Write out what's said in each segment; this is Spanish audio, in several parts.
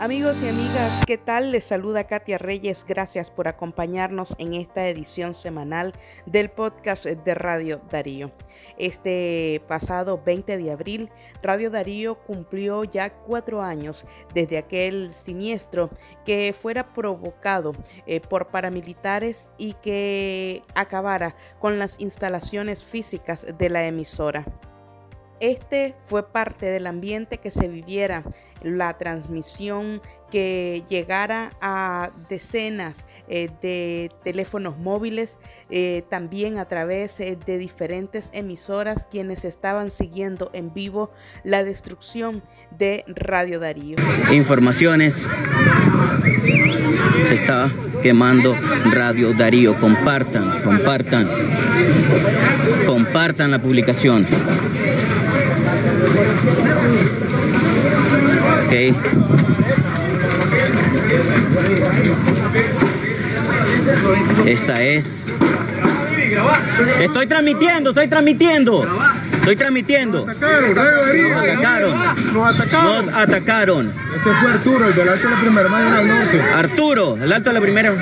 Amigos y amigas, ¿qué tal? Les saluda Katia Reyes. Gracias por acompañarnos en esta edición semanal del podcast de Radio Darío. Este pasado 20 de abril, Radio Darío cumplió ya cuatro años desde aquel siniestro que fuera provocado eh, por paramilitares y que acabara con las instalaciones físicas de la emisora. Este fue parte del ambiente que se viviera, la transmisión que llegara a decenas eh, de teléfonos móviles, eh, también a través eh, de diferentes emisoras quienes estaban siguiendo en vivo la destrucción de Radio Darío. Informaciones. Se está quemando Radio Darío. Compartan, compartan, compartan la publicación. Ok. Esta es. Estoy transmitiendo, estoy transmitiendo. Estoy transmitiendo. Nos atacaron. Nos atacaron. Nos atacaron. Este fue Arturo, el del Alto de la Primera Mañana del Norte. Arturo, el Alto de la Primera.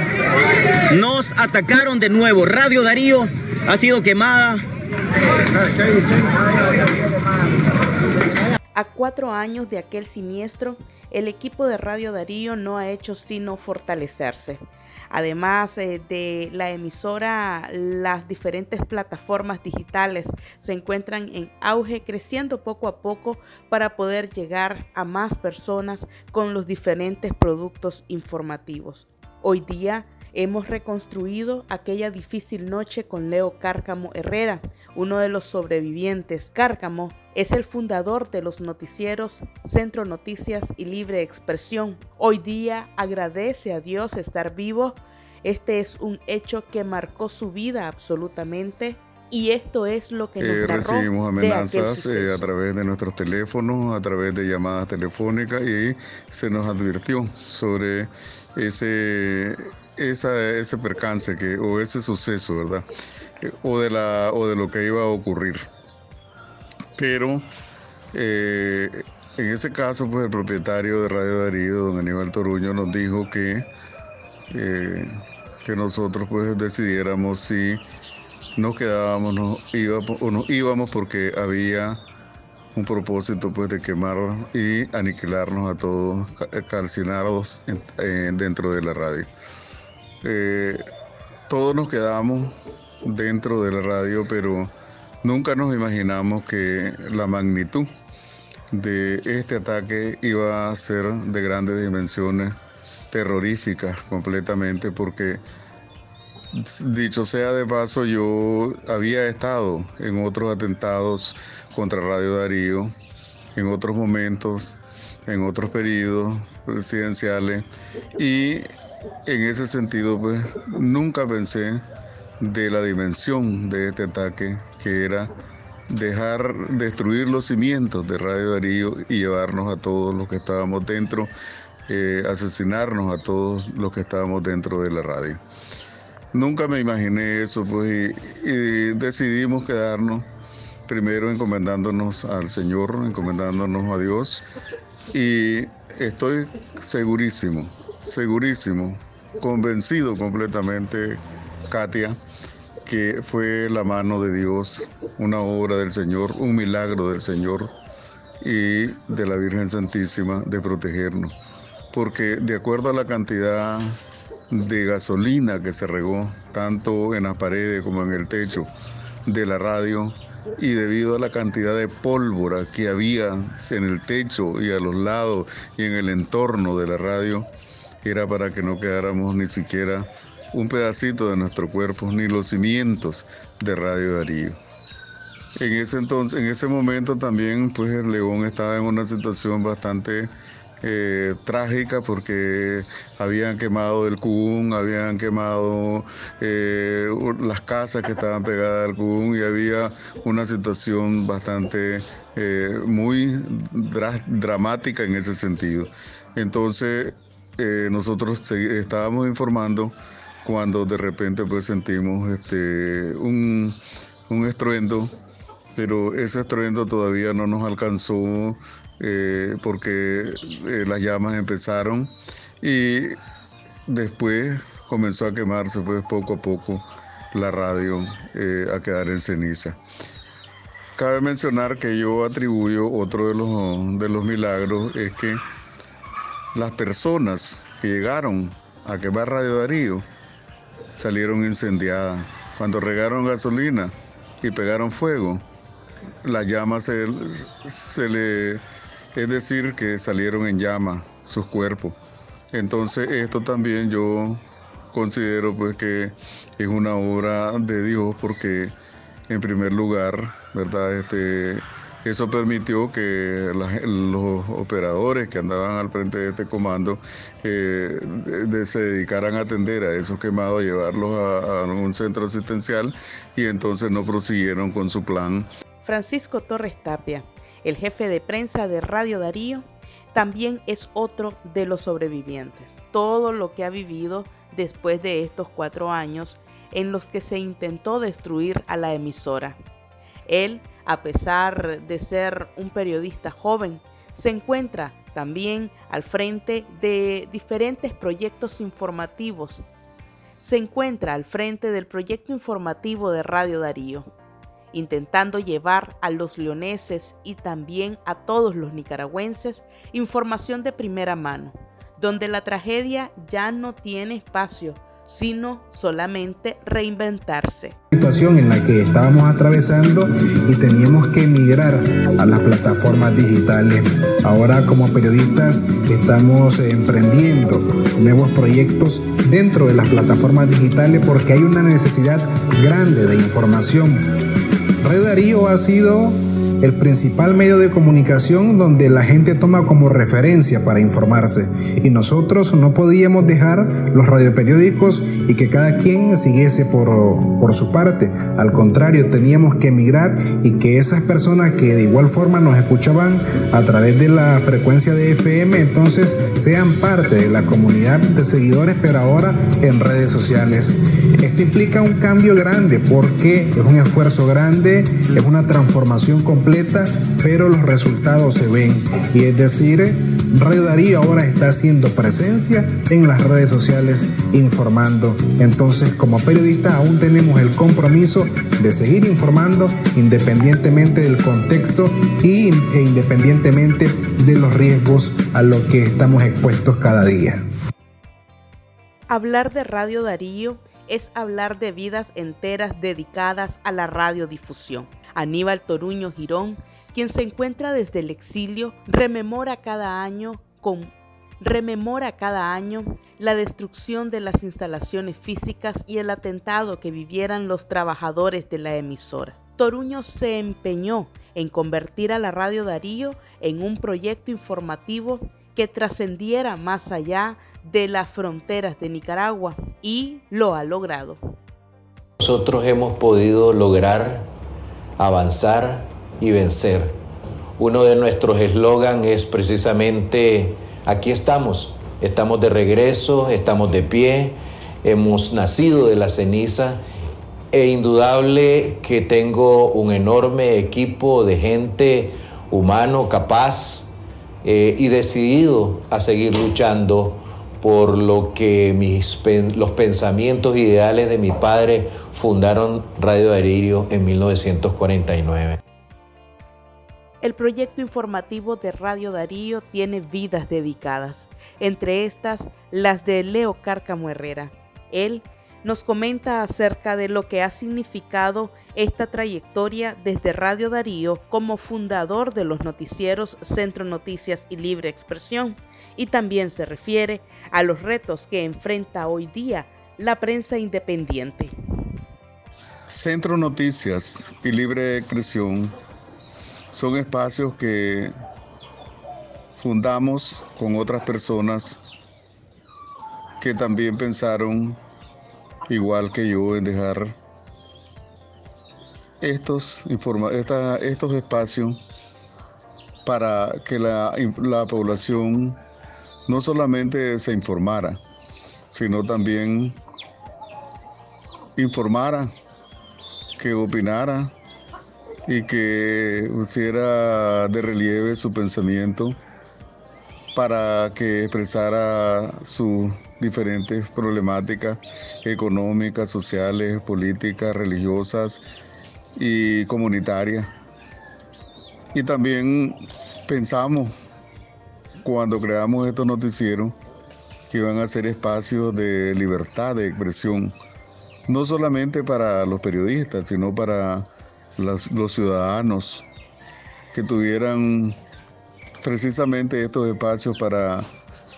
Nos atacaron de nuevo. Radio Darío ha sido quemada. A cuatro años de aquel siniestro, el equipo de Radio Darío no ha hecho sino fortalecerse. Además eh, de la emisora, las diferentes plataformas digitales se encuentran en auge, creciendo poco a poco para poder llegar a más personas con los diferentes productos informativos. Hoy día hemos reconstruido aquella difícil noche con Leo Cárcamo Herrera, uno de los sobrevivientes. Cárcamo es el fundador de los noticieros Centro Noticias y Libre Expresión. Hoy día agradece a Dios estar vivo. Este es un hecho que marcó su vida absolutamente y esto es lo que nos eh, recibimos amenazas eh, a través de nuestros teléfonos, a través de llamadas telefónicas y se nos advirtió sobre ese ese percance que o ese suceso, ¿verdad? Eh, o de la o de lo que iba a ocurrir pero eh, en ese caso, pues el propietario de Radio Darío, don Aníbal Toruño, nos dijo que, eh, que nosotros pues decidiéramos si nos quedábamos íbamos, o nos íbamos porque había un propósito pues de quemar y aniquilarnos a todos, calcinarlos dentro de la radio. Eh, todos nos quedamos dentro de la radio, pero Nunca nos imaginamos que la magnitud de este ataque iba a ser de grandes dimensiones, terroríficas completamente, porque dicho sea de paso, yo había estado en otros atentados contra Radio Darío, en otros momentos, en otros periodos presidenciales, y en ese sentido, pues nunca pensé de la dimensión de este ataque, que era dejar destruir los cimientos de Radio Darío y llevarnos a todos los que estábamos dentro, eh, asesinarnos a todos los que estábamos dentro de la radio. Nunca me imaginé eso, pues, y, y decidimos quedarnos primero encomendándonos al Señor, encomendándonos a Dios, y estoy segurísimo, segurísimo, convencido completamente, Katia, que fue la mano de Dios, una obra del Señor, un milagro del Señor y de la Virgen Santísima de protegernos. Porque de acuerdo a la cantidad de gasolina que se regó, tanto en las paredes como en el techo de la radio, y debido a la cantidad de pólvora que había en el techo y a los lados y en el entorno de la radio, era para que no quedáramos ni siquiera un pedacito de nuestro cuerpo, ni los cimientos de Radio Darío. En ese entonces, en ese momento también, pues el León estaba en una situación bastante eh, trágica porque habían quemado el Cubún, habían quemado eh, las casas que estaban pegadas al Cubún y había una situación bastante eh, muy dramática en ese sentido. Entonces nosotros estábamos informando cuando de repente pues sentimos este, un, un estruendo, pero ese estruendo todavía no nos alcanzó eh, porque eh, las llamas empezaron y después comenzó a quemarse pues poco a poco la radio a quedar en ceniza. Cabe mencionar que yo atribuyo otro de los, de los milagros es que las personas que llegaron a quemar Radio Darío salieron incendiadas. Cuando regaron gasolina y pegaron fuego, las llamas se, se le... Es decir, que salieron en llama sus cuerpos. Entonces esto también yo considero pues que es una obra de Dios porque en primer lugar, ¿verdad? Este, eso permitió que los operadores que andaban al frente de este comando eh, se dedicaran a atender a esos quemados, a llevarlos a, un centro asistencial y entonces no prosiguieron con su plan. Francisco Torres Tapia, el jefe de prensa de Radio Darío, también es otro de los sobrevivientes. Todo lo que ha vivido después de estos cuatro años en los que se intentó destruir a la emisora. Él a pesar de ser un periodista joven, se encuentra también al frente de diferentes proyectos informativos. Se encuentra al frente del proyecto informativo de Radio Darío, intentando llevar a los leoneses y también a todos los nicaragüenses información de primera mano, donde la tragedia ya no tiene espacio sino solamente reinventarse. Situación en la que estábamos atravesando y teníamos que emigrar a las plataformas digitales. Ahora como periodistas estamos emprendiendo nuevos proyectos dentro de las plataformas digitales porque hay una necesidad grande de información. Radio Darío ha sido el principal medio de comunicación donde la gente toma como referencia para informarse. Y nosotros no podíamos dejar los radioperiódicos y que cada quien siguiese por, por su parte. Al contrario, teníamos que emigrar y que esas personas que de igual forma nos escuchaban a través de la frecuencia de FM, entonces sean parte de la comunidad de seguidores, pero ahora en redes sociales. Esto implica un cambio grande porque es un esfuerzo grande, es una transformación completa pero los resultados se ven. Y es decir, Radio Darío ahora está haciendo presencia en las redes sociales informando. Entonces, como periodista, aún tenemos el compromiso de seguir informando independientemente del contexto e independientemente de los riesgos a los que estamos expuestos cada día. Hablar de Radio Darío es hablar de vidas enteras dedicadas a la radiodifusión. Aníbal Toruño Girón, quien se encuentra desde el exilio, rememora cada año con rememora cada año la destrucción de las instalaciones físicas y el atentado que vivieran los trabajadores de la emisora. Toruño se empeñó en convertir a la Radio Darío en un proyecto informativo que trascendiera más allá de las fronteras de Nicaragua y lo ha logrado. Nosotros hemos podido lograr avanzar y vencer. Uno de nuestros eslogan es precisamente, aquí estamos, estamos de regreso, estamos de pie, hemos nacido de la ceniza e indudable que tengo un enorme equipo de gente humano, capaz eh, y decidido a seguir luchando por lo que mis, los pensamientos ideales de mi padre fundaron Radio Darío en 1949. El proyecto informativo de Radio Darío tiene vidas dedicadas, entre estas las de Leo Cárcamo Herrera. Él nos comenta acerca de lo que ha significado esta trayectoria desde Radio Darío como fundador de los noticieros Centro Noticias y Libre Expresión y también se refiere a los retos que enfrenta hoy día la prensa independiente. Centro Noticias y Libre Expresión son espacios que fundamos con otras personas que también pensaron igual que yo en dejar estos, estos espacios para que la, la población no solamente se informara, sino también informara, que opinara y que pusiera de relieve su pensamiento para que expresara sus diferentes problemáticas económicas, sociales, políticas, religiosas y comunitarias. Y también pensamos cuando creamos estos noticieros que iban a ser espacios de libertad de expresión, no solamente para los periodistas, sino para los ciudadanos que tuvieran precisamente estos espacios para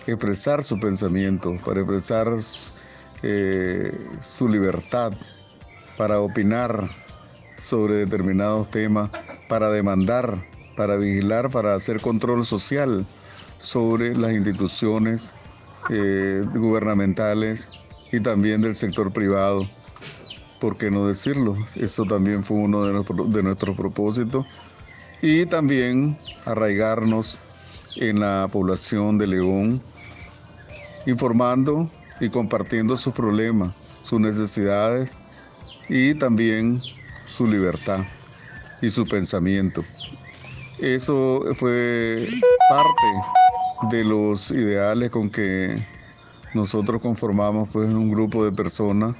expresar su pensamiento, para expresar eh, su libertad, para opinar sobre determinados temas, para demandar, para vigilar, para hacer control social sobre las instituciones eh, gubernamentales y también del sector privado. ¿Por qué no decirlo? Eso también fue uno de, de nuestros propósitos. Y también arraigarnos en la población de León, informando y compartiendo sus problemas, sus necesidades y también su libertad y su pensamiento. Eso fue parte de los ideales con que nosotros conformamos pues un grupo de personas,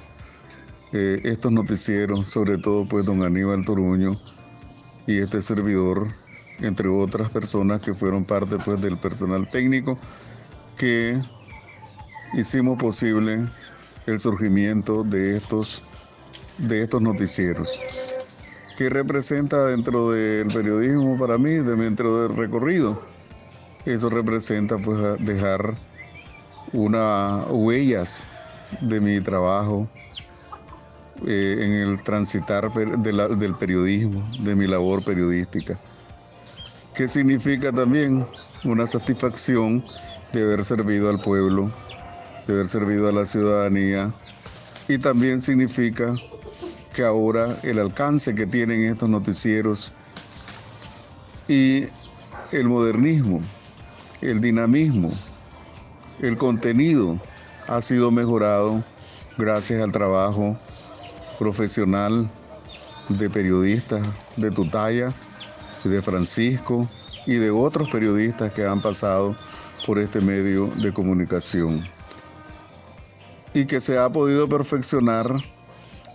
eh, estos noticieros, sobre todo pues don Aníbal Toruño y este servidor, entre otras personas que fueron parte pues del personal técnico que hicimos posible el surgimiento de estos, de estos noticieros. ¿Qué representa dentro del periodismo para mí, dentro del recorrido? Eso representa pues dejar unas huellas de mi trabajo eh, en el transitar del periodismo, de mi labor periodística. ¿Qué significa también una satisfacción de haber servido al pueblo, de haber servido a la ciudadanía y también significa que ahora el alcance que tienen estos noticieros y el modernismo, el dinamismo, el contenido ha sido mejorado gracias al trabajo profesional de periodistas de tu talla, de Francisco y de otros periodistas que han pasado por este medio de comunicación. Y que se ha podido perfeccionar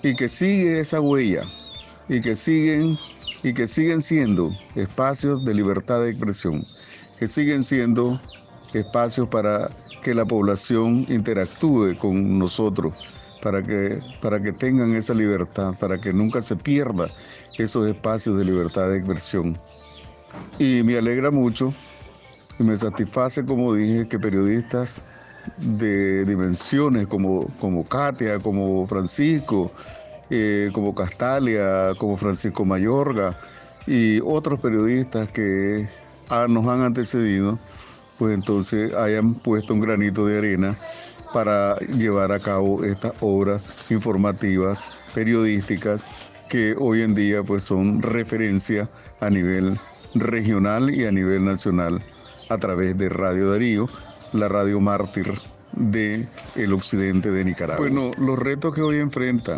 y que sigue esa huella y que siguen y que siguen siendo espacios de libertad de expresión, que siguen siendo espacios para que la población interactúe con nosotros, para que, para que tengan esa libertad, para que nunca se pierda esos espacios de libertad de expresión. Y me alegra mucho y me satisface, como dije, que periodistas de dimensiones como, como Katia, como Francisco, eh, como Castalia, como Francisco Mayorga y otros periodistas que nos han antecedido, pues entonces hayan puesto un granito de arena para llevar a cabo estas obras informativas, periodísticas, que hoy en día pues son referencia a nivel regional y a nivel nacional a través de Radio Darío, la radio mártir de el occidente de Nicaragua. Bueno, los retos que hoy enfrenta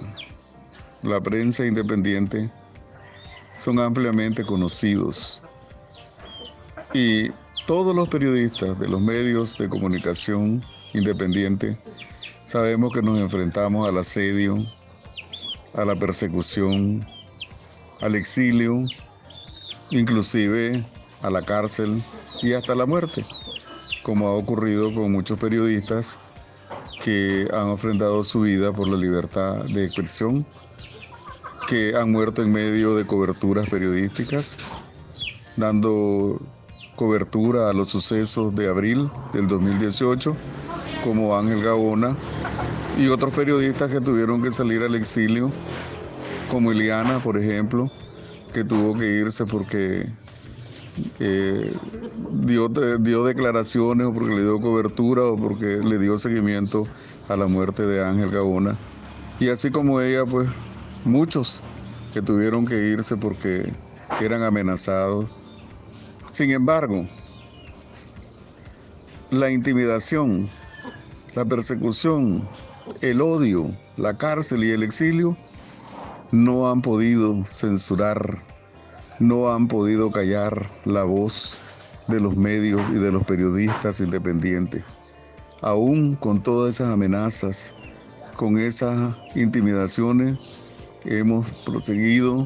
la prensa independiente son ampliamente conocidos y todos los periodistas de los medios de comunicación independiente. Sabemos que nos enfrentamos al asedio, a la persecución, al exilio, inclusive a la cárcel y hasta la muerte, como ha ocurrido con muchos periodistas que han ofrendado su vida por la libertad de expresión, que han muerto en medio de coberturas periodísticas, dando cobertura a los sucesos de abril del 2018, como Ángel Gaona, y otros periodistas que tuvieron que salir al exilio, como Eliana, por ejemplo, que tuvo que irse porque eh, dio, dio declaraciones o porque le dio cobertura o porque le dio seguimiento a la muerte de Ángel Gaona. Y así como ella, pues muchos que tuvieron que irse porque eran amenazados. Sin embargo, la intimidación, la persecución, el odio, la cárcel y el exilio no han podido censurar no han podido callar la voz de los medios y de los periodistas independientes. Aún con todas esas amenazas, con esas intimidaciones, hemos proseguido,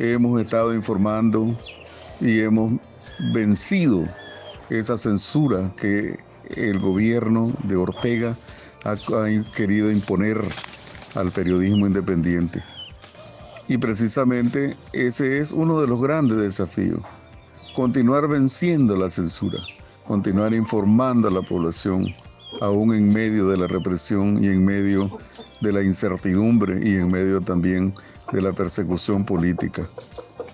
hemos estado informando y hemos vencido esa censura que el gobierno de Ortega ha, querido imponer al periodismo independiente. Y precisamente ese es uno de los grandes desafíos, continuar venciendo la censura, continuar informando a la población, aún en medio de la represión y en medio de la incertidumbre y en medio también de la persecución política.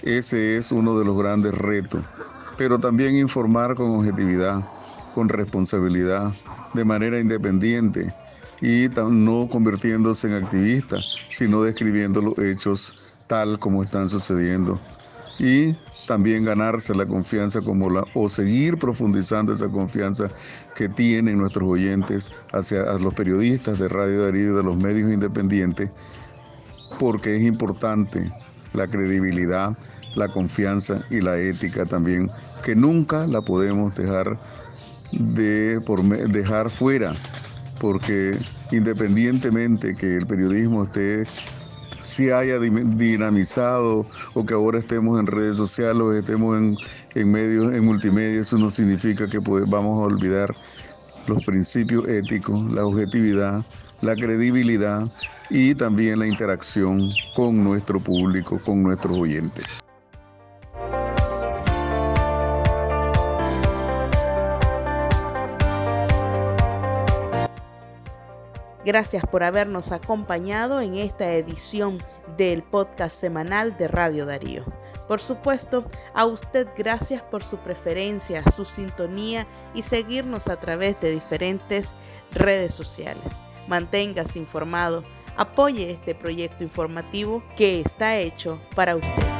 Ese es uno de los grandes retos, pero también informar con objetividad, con responsabilidad, de manera independiente y no convirtiéndose en activista, sino describiendo los hechos tal como están sucediendo. Y también ganarse la confianza como la, o seguir profundizando esa confianza que tienen nuestros oyentes hacia los periodistas de Radio Darío y de los medios independientes, porque es importante la credibilidad, la confianza y la ética también, que nunca la podemos dejar de por, dejar fuera, porque independientemente que el periodismo esté si haya dinamizado o que ahora estemos en redes sociales o estemos en, medios, en multimedia, eso no significa que pues, vamos a olvidar los principios éticos, la objetividad, la credibilidad y también la interacción con nuestro público, con nuestros oyentes. Gracias por habernos acompañado en esta edición del podcast semanal de Radio Darío. Por supuesto, a usted gracias por su preferencia, su sintonía y seguirnos a través de diferentes redes sociales. Manténgase informado, apoye este proyecto informativo que está hecho para usted.